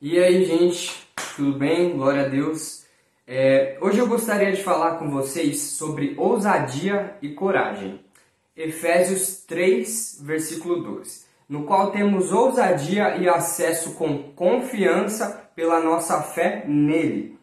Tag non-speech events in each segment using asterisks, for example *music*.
E aí, gente, tudo bem? Glória a Deus. É, hoje eu gostaria de falar com vocês sobre ousadia e coragem. Efésios 3, versículo 12, no qual temos ousadia e acesso com confiança pela nossa fé nele.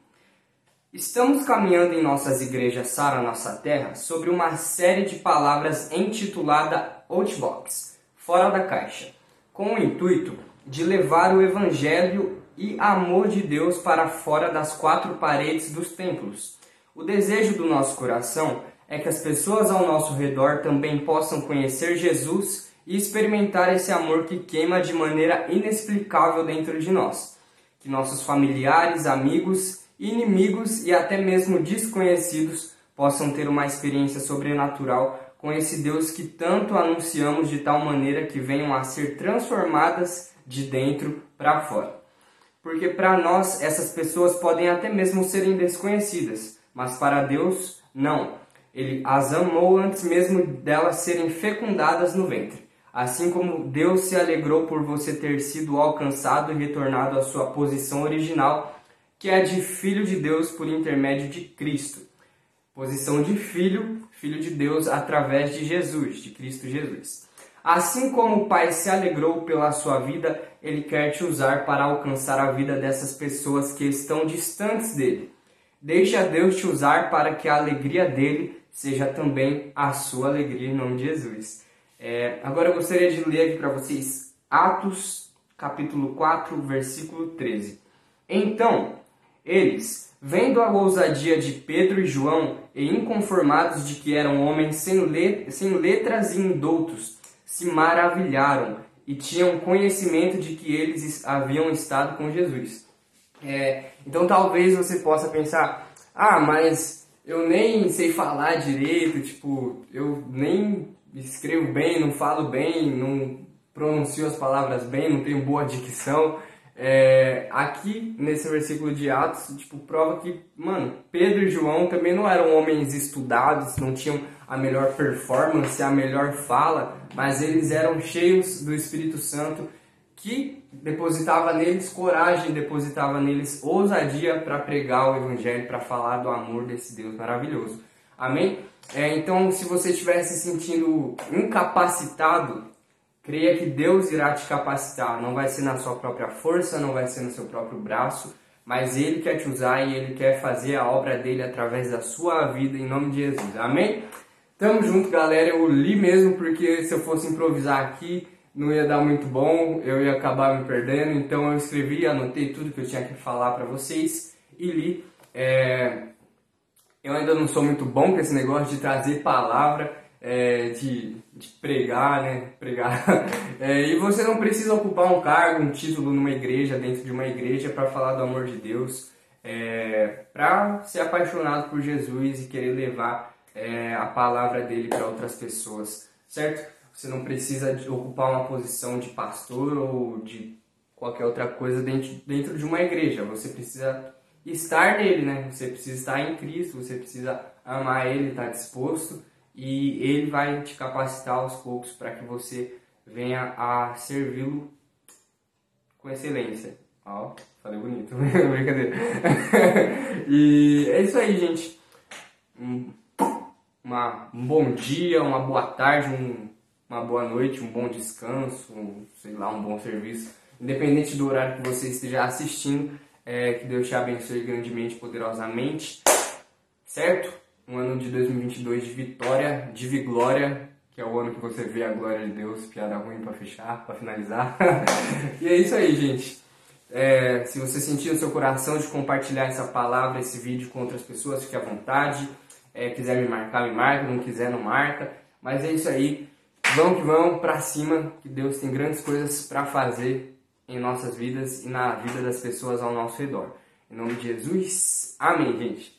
Estamos caminhando em nossas igrejas Sara Nossa Terra sobre uma série de palavras intitulada Outbox, fora da caixa, com o intuito de levar o evangelho e amor de Deus para fora das quatro paredes dos templos. O desejo do nosso coração é que as pessoas ao nosso redor também possam conhecer Jesus e experimentar esse amor que queima de maneira inexplicável dentro de nós. Que nossos familiares, amigos, inimigos e até mesmo desconhecidos possam ter uma experiência sobrenatural com esse Deus que tanto anunciamos de tal maneira que venham a ser transformadas de dentro para fora porque para nós essas pessoas podem até mesmo serem desconhecidas, mas para Deus não. Ele as amou antes mesmo delas serem fecundadas no ventre. Assim como Deus se alegrou por você ter sido alcançado e retornado à sua posição original, que é de filho de Deus por intermédio de Cristo. Posição de filho, filho de Deus através de Jesus, de Cristo Jesus. Assim como o Pai se alegrou pela sua vida, Ele quer te usar para alcançar a vida dessas pessoas que estão distantes dele. Deixa Deus te usar para que a alegria dele seja também a sua alegria em nome de Jesus. É, agora eu gostaria de ler aqui para vocês Atos capítulo 4, versículo 13. Então, eles, vendo a ousadia de Pedro e João e inconformados de que eram homens sem, let sem letras e indoutos, se maravilharam e tinham conhecimento de que eles haviam estado com Jesus. É, então talvez você possa pensar, ah, mas eu nem sei falar direito, tipo, eu nem escrevo bem, não falo bem, não pronuncio as palavras bem, não tenho boa dicção. É, aqui nesse versículo de Atos, tipo, prova que, mano, Pedro e João também não eram homens estudados, não tinham a melhor performance, a melhor fala, mas eles eram cheios do Espírito Santo que depositava neles coragem, depositava neles ousadia para pregar o Evangelho, para falar do amor desse Deus maravilhoso. Amém? É, então, se você estiver se sentindo incapacitado Creia que Deus irá te capacitar. Não vai ser na sua própria força, não vai ser no seu próprio braço, mas Ele quer te usar e Ele quer fazer a obra dele através da sua vida, em nome de Jesus. Amém? Tamo junto, galera. Eu li mesmo porque se eu fosse improvisar aqui não ia dar muito bom, eu ia acabar me perdendo. Então eu escrevi, anotei tudo que eu tinha que falar para vocês e li. É... Eu ainda não sou muito bom com esse negócio de trazer palavra é, de, de, pregar, né? Pregar. *laughs* É, e você não precisa ocupar um cargo, um título numa igreja, dentro de uma igreja, para falar do amor de Deus, é, para ser apaixonado por Jesus e querer levar é, a palavra dele para outras pessoas, certo? Você não precisa ocupar uma posição de pastor ou de qualquer outra coisa dentro, dentro de uma igreja. Você precisa estar nele, né? Você precisa estar em Cristo, você precisa amar Ele, estar disposto e ele vai te capacitar aos poucos para que você venha a servi-lo com excelência. Ó, falei bonito, *laughs* brincadeira. e é isso aí, gente. Um, uma, um bom dia, uma boa tarde, um, uma boa noite, um bom descanso, um, sei lá, um bom serviço. Independente do horário que você esteja assistindo, é, que Deus te abençoe grandemente, poderosamente. Certo? Um ano de 2022 de vitória, de viglória, que é o ano que você vê a glória de Deus, piada ruim para fechar, para finalizar. *laughs* e é isso aí, gente. É, se você sentir no seu coração de compartilhar essa palavra, esse vídeo com outras pessoas, fique à vontade. É, quiser me marcar, me marca, não quiser, não marca. Mas é isso aí. Vamos que vamos para cima, que Deus tem grandes coisas para fazer em nossas vidas e na vida das pessoas ao nosso redor. Em nome de Jesus, amém, gente.